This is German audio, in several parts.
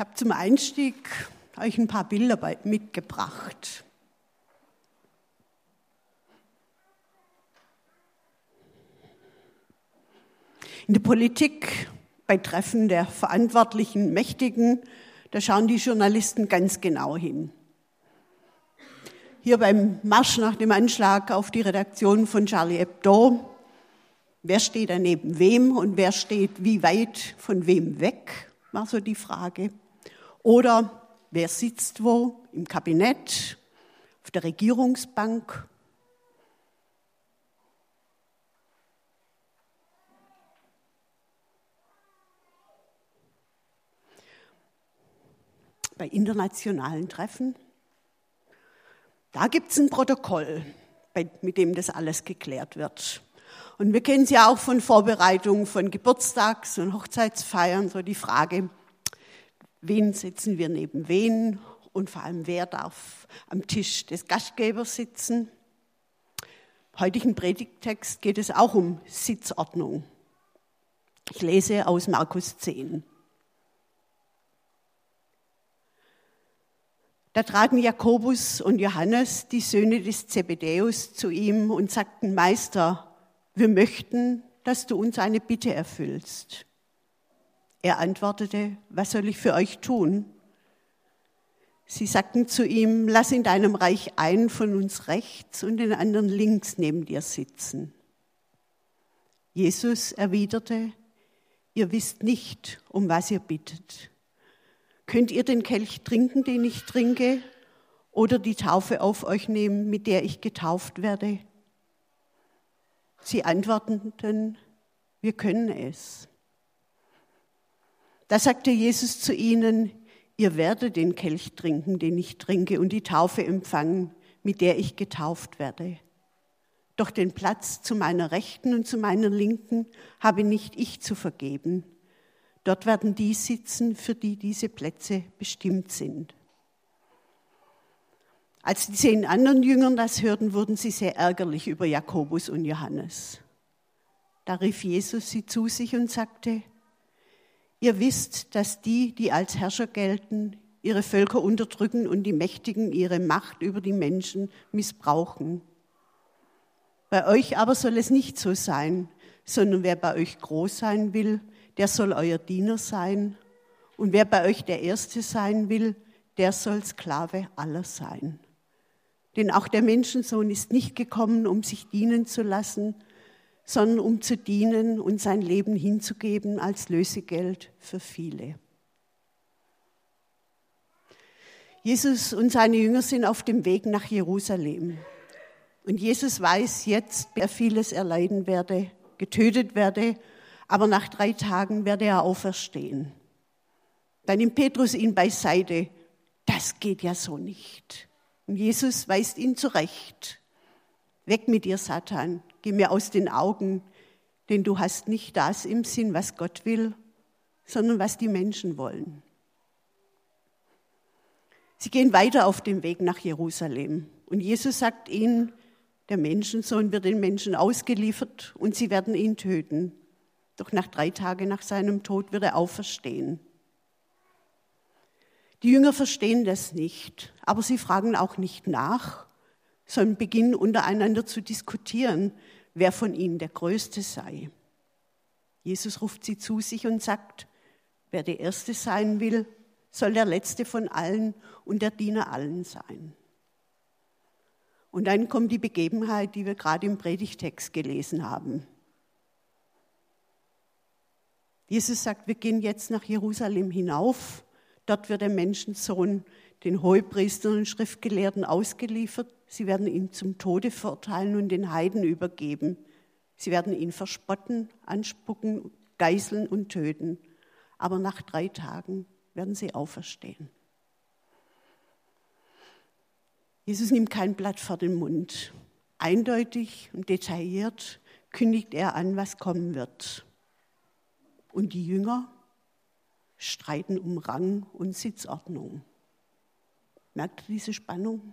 Ich habe zum Einstieg euch ein paar Bilder mitgebracht. In der Politik, bei Treffen der verantwortlichen Mächtigen, da schauen die Journalisten ganz genau hin. Hier beim Marsch nach dem Anschlag auf die Redaktion von Charlie Hebdo, wer steht da neben wem und wer steht wie weit von wem weg, war so die Frage. Oder wer sitzt wo im Kabinett, auf der Regierungsbank. Bei internationalen Treffen. Da gibt es ein Protokoll, mit dem das alles geklärt wird. Und wir kennen es ja auch von Vorbereitungen von Geburtstags- und Hochzeitsfeiern, so die Frage, wen setzen wir neben wen und vor allem wer darf am Tisch des Gastgebers sitzen. Heutigen Predigttext geht es auch um Sitzordnung. Ich lese aus Markus 10. Da traten Jakobus und Johannes, die Söhne des Zebedäus, zu ihm und sagten, Meister, wir möchten, dass du uns eine Bitte erfüllst. Er antwortete, was soll ich für euch tun? Sie sagten zu ihm, lass in deinem Reich einen von uns rechts und den anderen links neben dir sitzen. Jesus erwiderte, ihr wisst nicht, um was ihr bittet. Könnt ihr den Kelch trinken, den ich trinke, oder die Taufe auf euch nehmen, mit der ich getauft werde? Sie antworteten, wir können es. Da sagte Jesus zu ihnen, ihr werdet den Kelch trinken, den ich trinke, und die Taufe empfangen, mit der ich getauft werde. Doch den Platz zu meiner Rechten und zu meiner Linken habe nicht ich zu vergeben. Dort werden die sitzen, für die diese Plätze bestimmt sind. Als die zehn anderen Jüngern das hörten, wurden sie sehr ärgerlich über Jakobus und Johannes. Da rief Jesus sie zu sich und sagte, Ihr wisst, dass die, die als Herrscher gelten, ihre Völker unterdrücken und die Mächtigen ihre Macht über die Menschen missbrauchen. Bei euch aber soll es nicht so sein, sondern wer bei euch groß sein will, der soll euer Diener sein. Und wer bei euch der Erste sein will, der soll Sklave aller sein. Denn auch der Menschensohn ist nicht gekommen, um sich dienen zu lassen, sondern um zu dienen und sein Leben hinzugeben als Lösegeld für viele. Jesus und seine Jünger sind auf dem Weg nach Jerusalem. Und Jesus weiß jetzt, er vieles erleiden werde, getötet werde, aber nach drei Tagen werde er auferstehen. Dann nimmt Petrus ihn beiseite. Das geht ja so nicht. Und Jesus weist ihn zurecht. Weg mit dir, Satan. Geh mir aus den Augen, denn du hast nicht das im Sinn, was Gott will, sondern was die Menschen wollen. Sie gehen weiter auf dem Weg nach Jerusalem. Und Jesus sagt ihnen, der Menschensohn wird den Menschen ausgeliefert und sie werden ihn töten. Doch nach drei Tagen nach seinem Tod wird er auferstehen. Die Jünger verstehen das nicht, aber sie fragen auch nicht nach, sondern beginnen untereinander zu diskutieren, wer von ihnen der Größte sei. Jesus ruft sie zu sich und sagt, wer der Erste sein will, soll der Letzte von allen und der Diener allen sein. Und dann kommt die Begebenheit, die wir gerade im Predigtext gelesen haben. Jesus sagt, wir gehen jetzt nach Jerusalem hinauf. Dort wird der Menschensohn den Hohepriestern und Schriftgelehrten ausgeliefert. Sie werden ihn zum Tode verurteilen und den Heiden übergeben. Sie werden ihn verspotten, anspucken, geißeln und töten. Aber nach drei Tagen werden sie auferstehen. Jesus nimmt kein Blatt vor den Mund. Eindeutig und detailliert kündigt er an, was kommen wird. Und die Jünger streiten um Rang und Sitzordnung. Merkt ihr diese Spannung?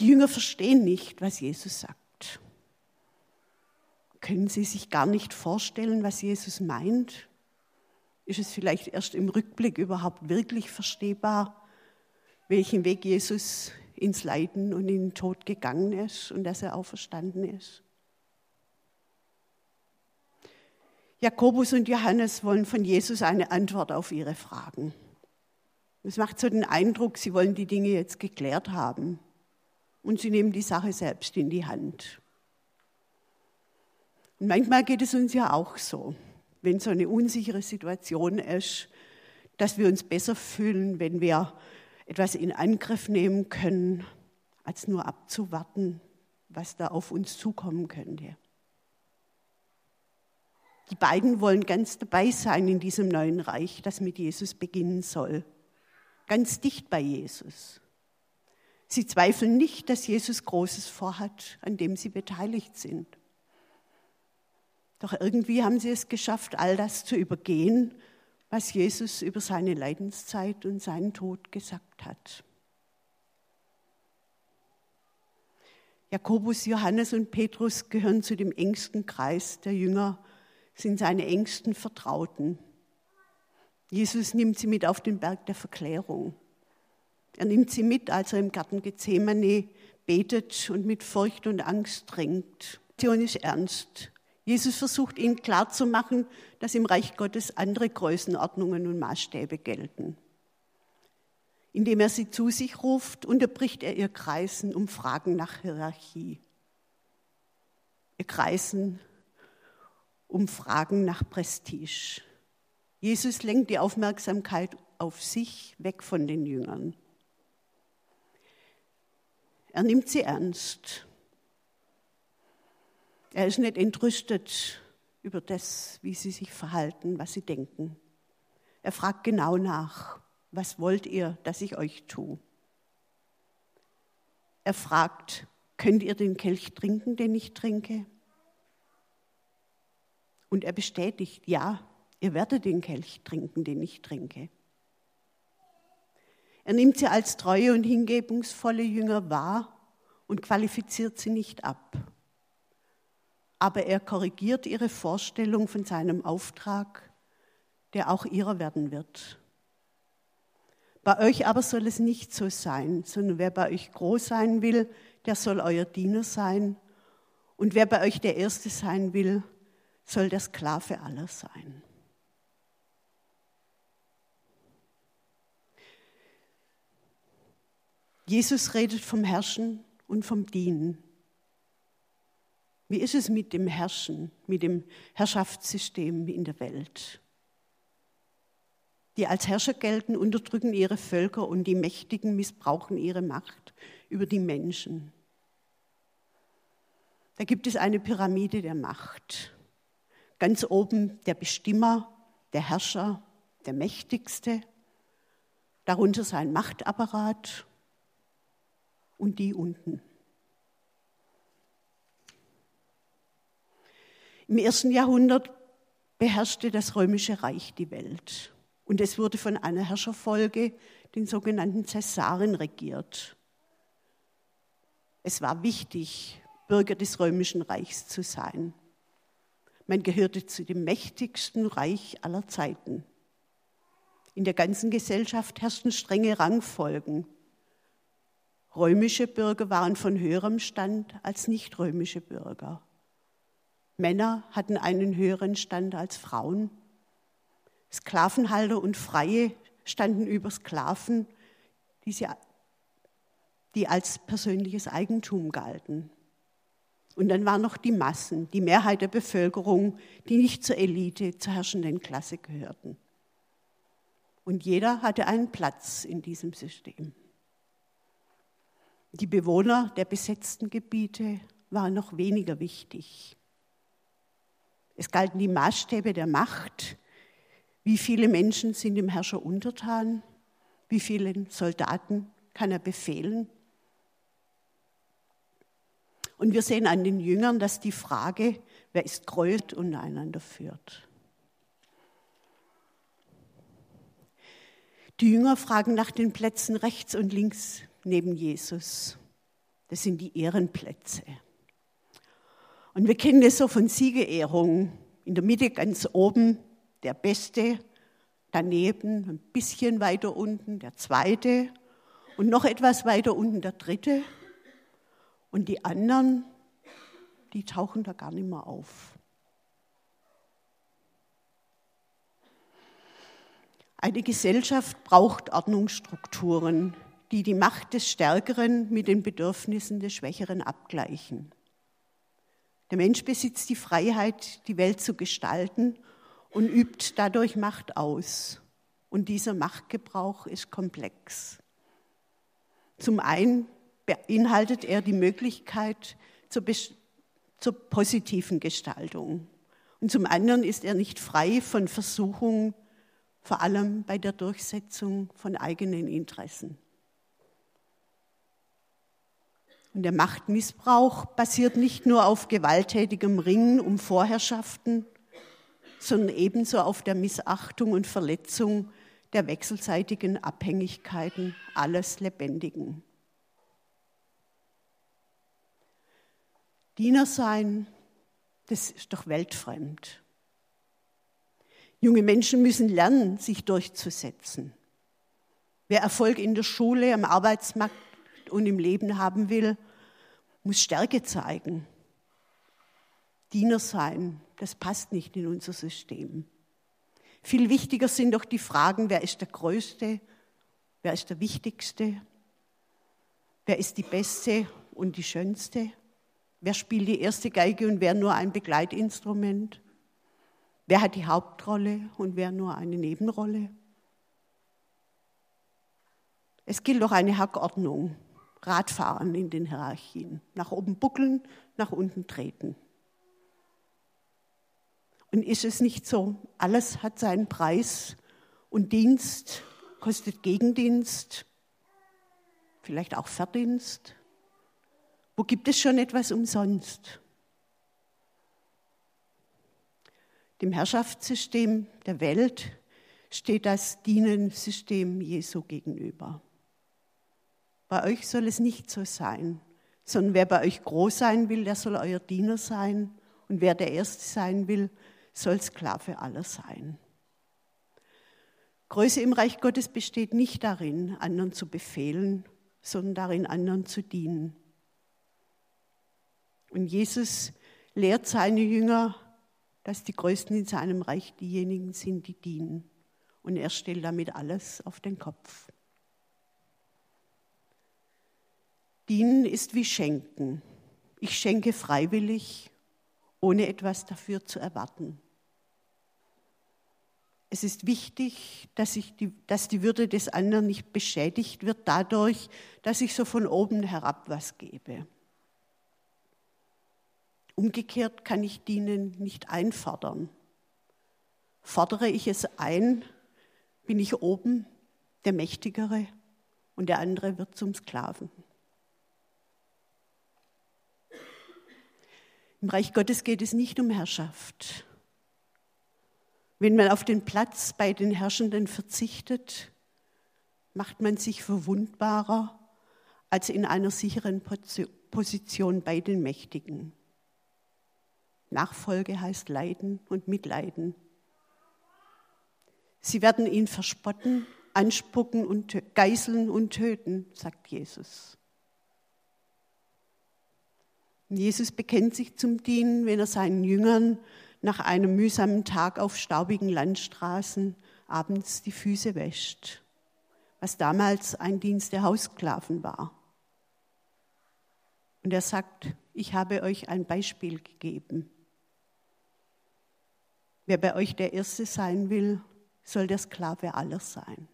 Die Jünger verstehen nicht, was Jesus sagt. Können sie sich gar nicht vorstellen, was Jesus meint? ist es vielleicht erst im Rückblick überhaupt wirklich verstehbar, welchen Weg Jesus ins Leiden und in den Tod gegangen ist und dass er auferstanden ist. Jakobus und Johannes wollen von Jesus eine Antwort auf ihre Fragen. Es macht so den Eindruck, sie wollen die Dinge jetzt geklärt haben und sie nehmen die Sache selbst in die Hand. Und manchmal geht es uns ja auch so, wenn so eine unsichere Situation ist, dass wir uns besser fühlen, wenn wir etwas in Angriff nehmen können, als nur abzuwarten, was da auf uns zukommen könnte. Die beiden wollen ganz dabei sein in diesem neuen Reich, das mit Jesus beginnen soll. Ganz dicht bei Jesus. Sie zweifeln nicht, dass Jesus Großes vorhat, an dem sie beteiligt sind. Doch irgendwie haben sie es geschafft, all das zu übergehen, was Jesus über seine Leidenszeit und seinen Tod gesagt hat. Jakobus, Johannes und Petrus gehören zu dem engsten Kreis der Jünger sind seine engsten Vertrauten. Jesus nimmt sie mit auf den Berg der Verklärung. Er nimmt sie mit, als er im Garten Gethsemane betet und mit Furcht und Angst. Die Situation ist ernst. Jesus versucht ihnen klarzumachen, dass im Reich Gottes andere Größenordnungen und Maßstäbe gelten. Indem er sie zu sich ruft, unterbricht er ihr Kreisen um Fragen nach Hierarchie. Ihr Kreisen um Fragen nach Prestige. Jesus lenkt die Aufmerksamkeit auf sich, weg von den Jüngern. Er nimmt sie ernst. Er ist nicht entrüstet über das, wie sie sich verhalten, was sie denken. Er fragt genau nach, was wollt ihr, dass ich euch tue? Er fragt, könnt ihr den Kelch trinken, den ich trinke? Und er bestätigt, ja, ihr werdet den Kelch trinken, den ich trinke. Er nimmt sie als treue und hingebungsvolle Jünger wahr und qualifiziert sie nicht ab. Aber er korrigiert ihre Vorstellung von seinem Auftrag, der auch ihrer werden wird. Bei euch aber soll es nicht so sein, sondern wer bei euch groß sein will, der soll euer Diener sein. Und wer bei euch der Erste sein will, soll der Sklave aller sein. Jesus redet vom Herrschen und vom Dienen. Wie ist es mit dem Herrschen, mit dem Herrschaftssystem in der Welt? Die als Herrscher gelten, unterdrücken ihre Völker und die Mächtigen missbrauchen ihre Macht über die Menschen. Da gibt es eine Pyramide der Macht. Ganz oben der Bestimmer, der Herrscher, der Mächtigste, darunter sein Machtapparat und die unten. Im ersten Jahrhundert beherrschte das römische Reich die Welt und es wurde von einer Herrscherfolge, den sogenannten Cäsaren, regiert. Es war wichtig, Bürger des römischen Reichs zu sein. Man gehörte zu dem mächtigsten Reich aller Zeiten. In der ganzen Gesellschaft herrschten strenge Rangfolgen. Römische Bürger waren von höherem Stand als nicht-römische Bürger. Männer hatten einen höheren Stand als Frauen. Sklavenhalter und Freie standen über Sklaven, die, sie, die als persönliches Eigentum galten. Und dann waren noch die Massen, die Mehrheit der Bevölkerung, die nicht zur Elite, zur herrschenden Klasse gehörten. Und jeder hatte einen Platz in diesem System. Die Bewohner der besetzten Gebiete waren noch weniger wichtig. Es galten die Maßstäbe der Macht. Wie viele Menschen sind dem Herrscher untertan? Wie vielen Soldaten kann er befehlen? Und wir sehen an den Jüngern, dass die Frage, wer ist größer, untereinander führt. Die Jünger fragen nach den Plätzen rechts und links neben Jesus. Das sind die Ehrenplätze. Und wir kennen das so von Siegerehrungen. In der Mitte ganz oben der Beste daneben, ein bisschen weiter unten der zweite und noch etwas weiter unten der dritte. Und die anderen, die tauchen da gar nicht mehr auf. Eine Gesellschaft braucht Ordnungsstrukturen, die die Macht des Stärkeren mit den Bedürfnissen des Schwächeren abgleichen. Der Mensch besitzt die Freiheit, die Welt zu gestalten und übt dadurch Macht aus. Und dieser Machtgebrauch ist komplex. Zum einen beinhaltet er die Möglichkeit zur, zur, positiven Gestaltung. Und zum anderen ist er nicht frei von Versuchungen, vor allem bei der Durchsetzung von eigenen Interessen. Und der Machtmissbrauch basiert nicht nur auf gewalttätigem Ringen um Vorherrschaften, sondern ebenso auf der Missachtung und Verletzung der wechselseitigen Abhängigkeiten alles Lebendigen. Diener sein, das ist doch weltfremd. Junge Menschen müssen lernen, sich durchzusetzen. Wer Erfolg in der Schule, am Arbeitsmarkt und im Leben haben will, muss Stärke zeigen. Diener sein, das passt nicht in unser System. Viel wichtiger sind doch die Fragen, wer ist der Größte, wer ist der Wichtigste, wer ist die Beste und die Schönste, wer spielt die erste Geige und wer nur ein Begleitinstrument, wer hat die Hauptrolle und wer nur eine Nebenrolle. Es gilt doch eine Hackordnung. Radfahren in den Hierarchien. Nach oben buckeln, nach unten treten. Und ist es nicht so, alles hat seinen Preis und Dienst kostet Gegendienst, vielleicht auch Verdienst? Wo gibt es schon etwas umsonst? Dem Herrschaftssystem der Welt steht das Dienensystem Jesu gegenüber. Bei euch soll es nicht so sein, sondern wer bei euch groß sein will, der soll euer Diener sein. Und wer der Erste sein will, soll Sklave aller sein. Größe im Reich Gottes besteht nicht darin, anderen zu befehlen, sondern darin, anderen zu dienen. Und Jesus lehrt seine Jünger, dass die Größten in seinem Reich diejenigen sind, die dienen. Und er stellt damit alles auf den Kopf. Dienen ist wie Schenken. Ich schenke freiwillig, ohne etwas dafür zu erwarten. Es ist wichtig, dass, die, dass die Würde des anderen nicht beschädigt wird dadurch, dass ich so von oben herab was gebe. Umgekehrt kann ich dienen nicht einfordern. Fordere ich es ein, bin ich oben der Mächtigere und der andere wird zum Sklaven. Im Reich Gottes geht es nicht um Herrschaft. Wenn man auf den Platz bei den Herrschenden verzichtet, macht man sich verwundbarer als in einer sicheren Position bei den Mächtigen. Nachfolge heißt Leiden und Mitleiden. Sie werden ihn verspotten, anspucken und geißeln und töten, sagt Jesus. Jesus bekennt sich zum Dienen, wenn er seinen Jüngern nach einem mühsamen Tag auf staubigen Landstraßen abends die Füße wäscht, was damals ein Dienst der Haussklaven war. Und er sagt, ich habe euch ein Beispiel gegeben. Wer bei euch der Erste sein will, soll der Sklave aller sein.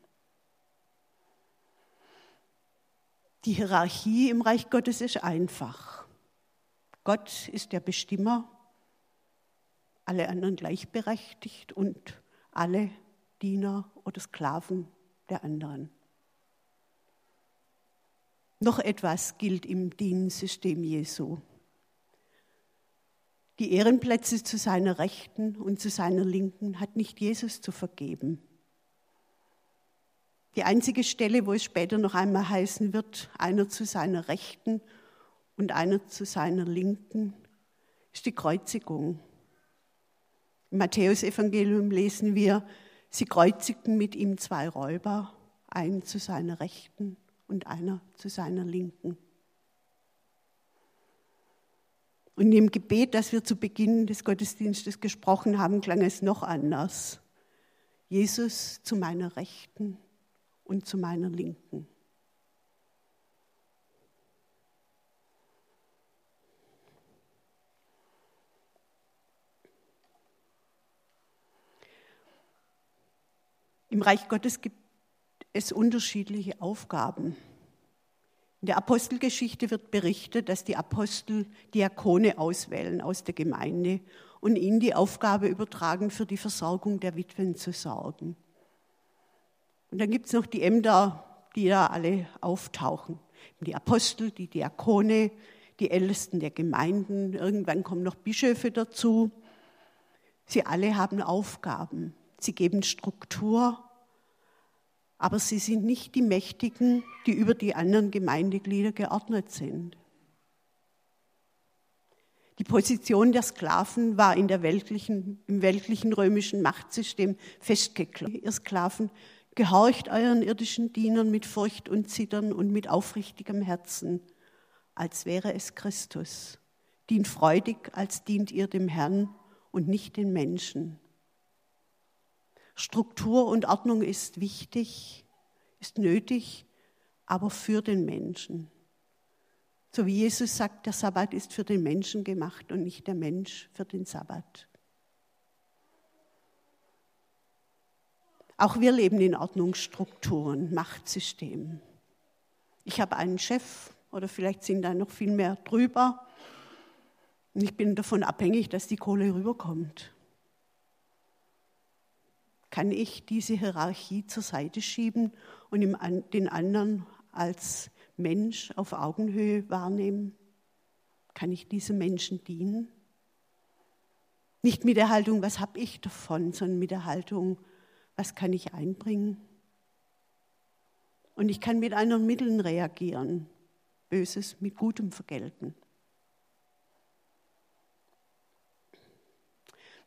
Die Hierarchie im Reich Gottes ist einfach. Gott ist der Bestimmer, alle anderen gleichberechtigt und alle Diener oder Sklaven der anderen. Noch etwas gilt im Dienensystem Jesu. Die Ehrenplätze zu seiner Rechten und zu seiner Linken hat nicht Jesus zu vergeben. Die einzige Stelle, wo es später noch einmal heißen wird, einer zu seiner Rechten und einer zu seiner Linken ist die Kreuzigung. Im Matthäusevangelium lesen wir, Sie kreuzigten mit ihm zwei Räuber, einen zu seiner Rechten und einer zu seiner Linken. Und im Gebet, das wir zu Beginn des Gottesdienstes gesprochen haben, klang es noch anders. Jesus zu meiner Rechten und zu meiner Linken. Im Reich Gottes gibt es unterschiedliche Aufgaben. In der Apostelgeschichte wird berichtet, dass die Apostel Diakone auswählen aus der Gemeinde und ihnen die Aufgabe übertragen, für die Versorgung der Witwen zu sorgen. Und dann gibt es noch die Ämter, die da alle auftauchen. Die Apostel, die Diakone, die Ältesten der Gemeinden, irgendwann kommen noch Bischöfe dazu. Sie alle haben Aufgaben. Sie geben Struktur aber sie sind nicht die Mächtigen, die über die anderen Gemeindeglieder geordnet sind. Die Position der Sklaven war in der weltlichen, im weltlichen römischen Machtsystem festgeklappt. Ihr Sklaven, gehorcht euren irdischen Dienern mit Furcht und Zittern und mit aufrichtigem Herzen, als wäre es Christus. Dient freudig, als dient ihr dem Herrn und nicht den Menschen. Struktur und Ordnung ist wichtig, ist nötig, aber für den Menschen. So wie Jesus sagt, der Sabbat ist für den Menschen gemacht und nicht der Mensch für den Sabbat. Auch wir leben in Ordnungsstrukturen, Machtsystemen. Ich habe einen Chef oder vielleicht sind da noch viel mehr drüber. Und ich bin davon abhängig, dass die Kohle rüberkommt kann ich diese Hierarchie zur Seite schieben und den anderen als Mensch auf Augenhöhe wahrnehmen? Kann ich diesem Menschen dienen? Nicht mit der Haltung, was habe ich davon, sondern mit der Haltung, was kann ich einbringen? Und ich kann mit anderen Mitteln reagieren, Böses mit Gutem vergelten.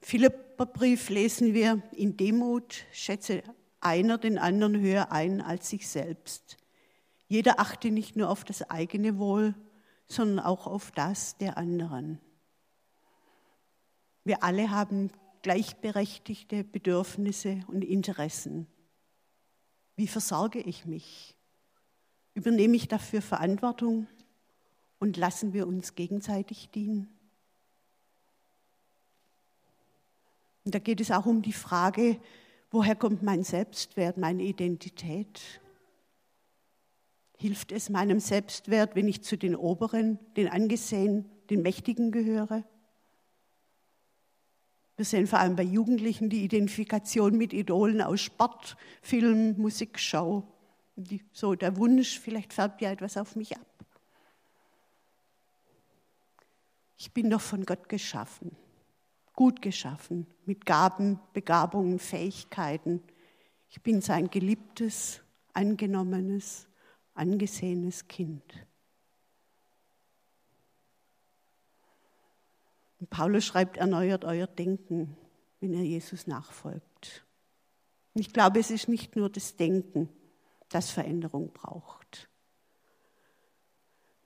Philipperbrief lesen wir, in Demut schätze einer den anderen höher ein als sich selbst. Jeder achte nicht nur auf das eigene Wohl, sondern auch auf das der anderen. Wir alle haben gleichberechtigte Bedürfnisse und Interessen. Wie versorge ich mich? Übernehme ich dafür Verantwortung und lassen wir uns gegenseitig dienen? Und da geht es auch um die Frage, woher kommt mein Selbstwert, meine Identität? Hilft es meinem Selbstwert, wenn ich zu den Oberen, den Angesehenen, den Mächtigen gehöre? Wir sehen vor allem bei Jugendlichen die Identifikation mit Idolen aus Sport, Film, Musikschau. so der Wunsch, vielleicht färbt ja etwas auf mich ab. Ich bin doch von Gott geschaffen gut geschaffen, mit Gaben, Begabungen, Fähigkeiten. Ich bin sein geliebtes, angenommenes, angesehenes Kind. Und Paulus schreibt, erneuert euer Denken, wenn ihr Jesus nachfolgt. Und ich glaube, es ist nicht nur das Denken, das Veränderung braucht.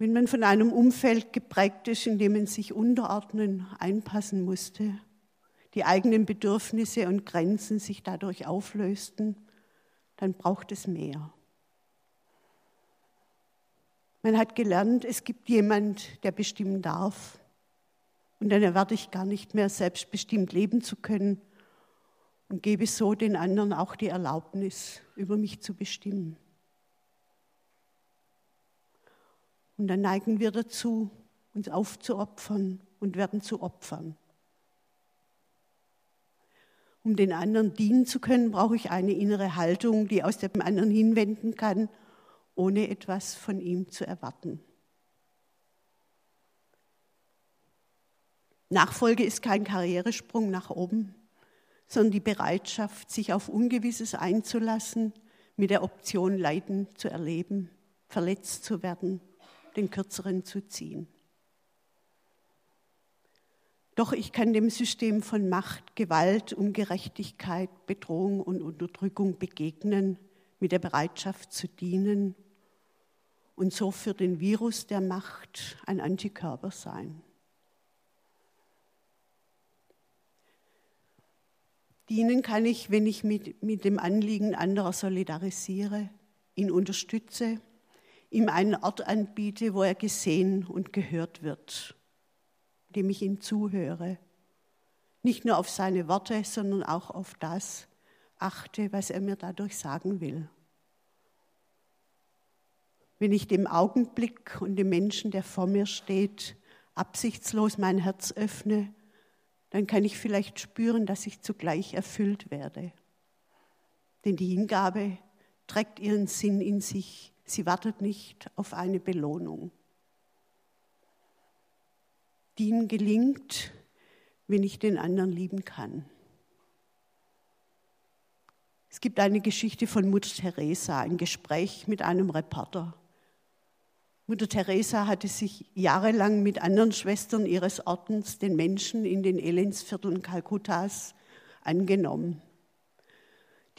Wenn man von einem Umfeld geprägt ist, in dem man sich unterordnen, einpassen musste, die eigenen Bedürfnisse und Grenzen sich dadurch auflösten, dann braucht es mehr. Man hat gelernt, es gibt jemand, der bestimmen darf. Und dann erwarte ich gar nicht mehr, selbstbestimmt leben zu können und gebe so den anderen auch die Erlaubnis, über mich zu bestimmen. Und dann neigen wir dazu, uns aufzuopfern und werden zu Opfern. Um den anderen dienen zu können, brauche ich eine innere Haltung, die aus dem anderen hinwenden kann, ohne etwas von ihm zu erwarten. Nachfolge ist kein Karrieresprung nach oben, sondern die Bereitschaft, sich auf Ungewisses einzulassen, mit der Option Leiden zu erleben, verletzt zu werden den kürzeren zu ziehen. Doch ich kann dem System von Macht, Gewalt, Ungerechtigkeit, Bedrohung und Unterdrückung begegnen mit der Bereitschaft zu dienen und so für den Virus der Macht ein Antikörper sein. Dienen kann ich, wenn ich mit, mit dem Anliegen anderer solidarisiere, ihn unterstütze, ihm einen Ort anbiete, wo er gesehen und gehört wird dem ich ihm zuhöre. Nicht nur auf seine Worte, sondern auch auf das achte, was er mir dadurch sagen will. Wenn ich dem Augenblick und dem Menschen, der vor mir steht, absichtslos mein Herz öffne, dann kann ich vielleicht spüren, dass ich zugleich erfüllt werde. Denn die Hingabe trägt ihren Sinn in sich. Sie wartet nicht auf eine Belohnung. Dienen gelingt, wenn ich den anderen lieben kann. Es gibt eine Geschichte von Mutter Teresa, ein Gespräch mit einem Reporter. Mutter Teresa hatte sich jahrelang mit anderen Schwestern ihres Ordens den Menschen in den Elendsvierteln Kalkuttas angenommen.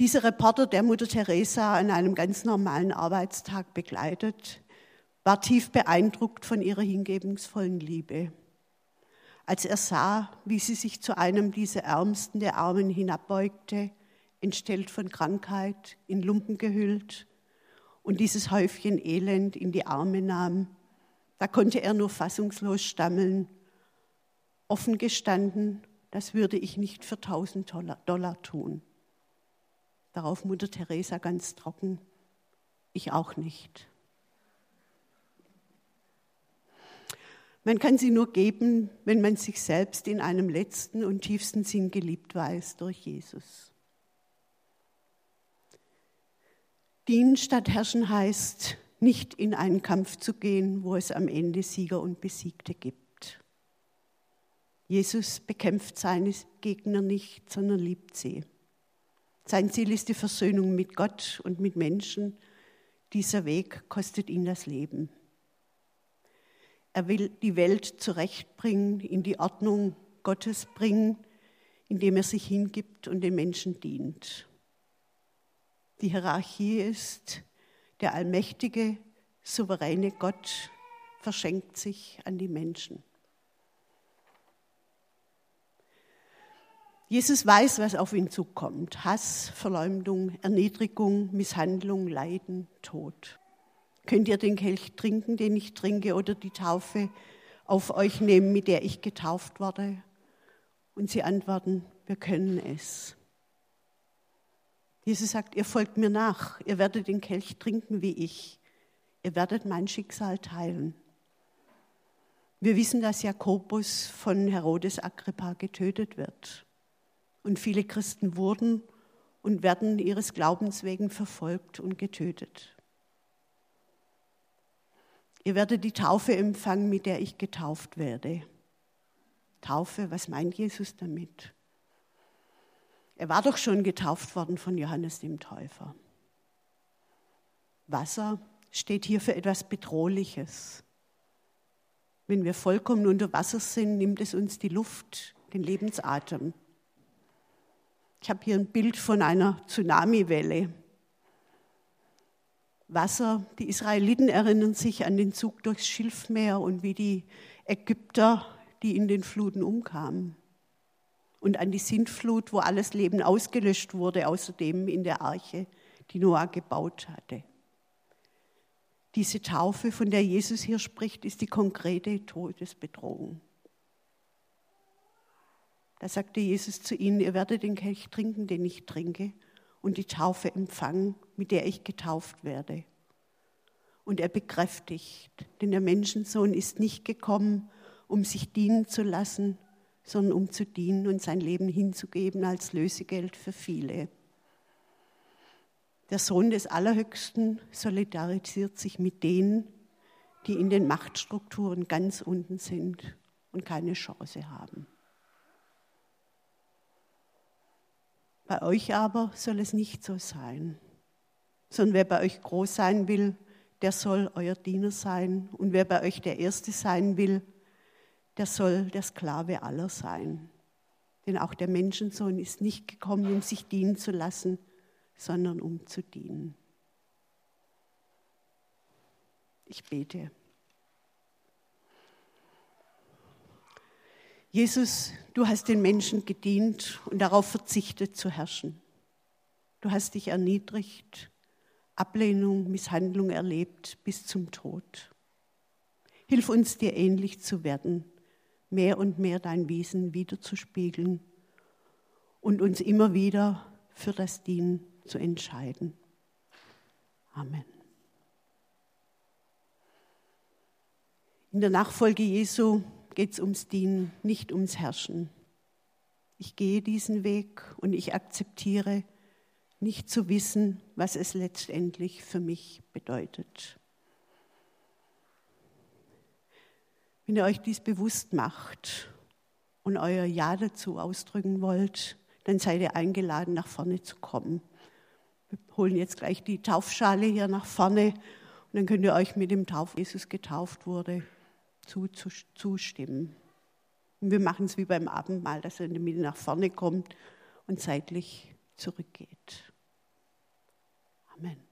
Dieser Reporter, der Mutter Teresa an einem ganz normalen Arbeitstag begleitet, war tief beeindruckt von ihrer hingebungsvollen Liebe als er sah, wie sie sich zu einem dieser Ärmsten der Armen hinabbeugte, entstellt von Krankheit, in Lumpen gehüllt und dieses Häufchen Elend in die Arme nahm, da konnte er nur fassungslos stammeln, offen gestanden, das würde ich nicht für tausend Dollar tun. Darauf Mutter Teresa ganz trocken, ich auch nicht. Man kann sie nur geben, wenn man sich selbst in einem letzten und tiefsten Sinn geliebt weiß durch Jesus. Dienen statt herrschen heißt, nicht in einen Kampf zu gehen, wo es am Ende Sieger und Besiegte gibt. Jesus bekämpft seine Gegner nicht, sondern liebt sie. Sein Ziel ist die Versöhnung mit Gott und mit Menschen. Dieser Weg kostet ihn das Leben. Er will die Welt zurechtbringen, in die Ordnung Gottes bringen, indem er sich hingibt und den Menschen dient. Die Hierarchie ist, der allmächtige, souveräne Gott verschenkt sich an die Menschen. Jesus weiß, was auf ihn zukommt. Hass, Verleumdung, Erniedrigung, Misshandlung, Leiden, Tod. Könnt ihr den Kelch trinken, den ich trinke, oder die Taufe auf euch nehmen, mit der ich getauft wurde? Und sie antworten, wir können es. Jesus sagt, ihr folgt mir nach, ihr werdet den Kelch trinken wie ich, ihr werdet mein Schicksal teilen. Wir wissen, dass Jakobus von Herodes Agrippa getötet wird. Und viele Christen wurden und werden ihres Glaubens wegen verfolgt und getötet. Ihr werdet die Taufe empfangen, mit der ich getauft werde. Taufe, was meint Jesus damit? Er war doch schon getauft worden von Johannes dem Täufer. Wasser steht hier für etwas Bedrohliches. Wenn wir vollkommen unter Wasser sind, nimmt es uns die Luft, den Lebensatem. Ich habe hier ein Bild von einer Tsunamiwelle. Wasser. Die Israeliten erinnern sich an den Zug durchs Schilfmeer und wie die Ägypter, die in den Fluten umkamen. Und an die Sintflut, wo alles Leben ausgelöscht wurde, außerdem in der Arche, die Noah gebaut hatte. Diese Taufe, von der Jesus hier spricht, ist die konkrete Todesbedrohung. Da sagte Jesus zu ihnen, ihr werdet den Kelch trinken, den ich trinke und die Taufe empfangen, mit der ich getauft werde. Und er bekräftigt, denn der Menschensohn ist nicht gekommen, um sich dienen zu lassen, sondern um zu dienen und sein Leben hinzugeben als Lösegeld für viele. Der Sohn des Allerhöchsten solidarisiert sich mit denen, die in den Machtstrukturen ganz unten sind und keine Chance haben. Bei euch aber soll es nicht so sein, sondern wer bei euch groß sein will, der soll euer Diener sein. Und wer bei euch der Erste sein will, der soll der Sklave aller sein. Denn auch der Menschensohn ist nicht gekommen, um sich dienen zu lassen, sondern um zu dienen. Ich bete. Jesus, du hast den Menschen gedient und darauf verzichtet zu herrschen. Du hast dich erniedrigt, Ablehnung, Misshandlung erlebt bis zum Tod. Hilf uns, dir ähnlich zu werden, mehr und mehr dein Wesen wiederzuspiegeln und uns immer wieder für das Dienen zu entscheiden. Amen. In der Nachfolge Jesu geht es ums Dienen, nicht ums Herrschen. Ich gehe diesen Weg und ich akzeptiere, nicht zu wissen, was es letztendlich für mich bedeutet. Wenn ihr euch dies bewusst macht und euer Ja dazu ausdrücken wollt, dann seid ihr eingeladen, nach vorne zu kommen. Wir holen jetzt gleich die Taufschale hier nach vorne und dann könnt ihr euch mit dem Tauf, Jesus getauft wurde, zustimmen. Und wir machen es wie beim Abendmahl, dass er in der Mitte nach vorne kommt und zeitlich zurückgeht. Amen.